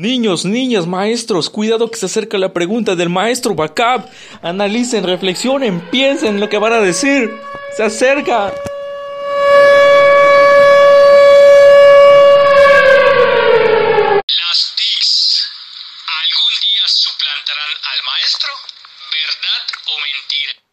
Niños, niñas, maestros, cuidado que se acerca la pregunta del maestro Bacab. Analicen, reflexionen, piensen en lo que van a decir. Se acerca. Las TICs algún día suplantarán al maestro, ¿verdad o mentira?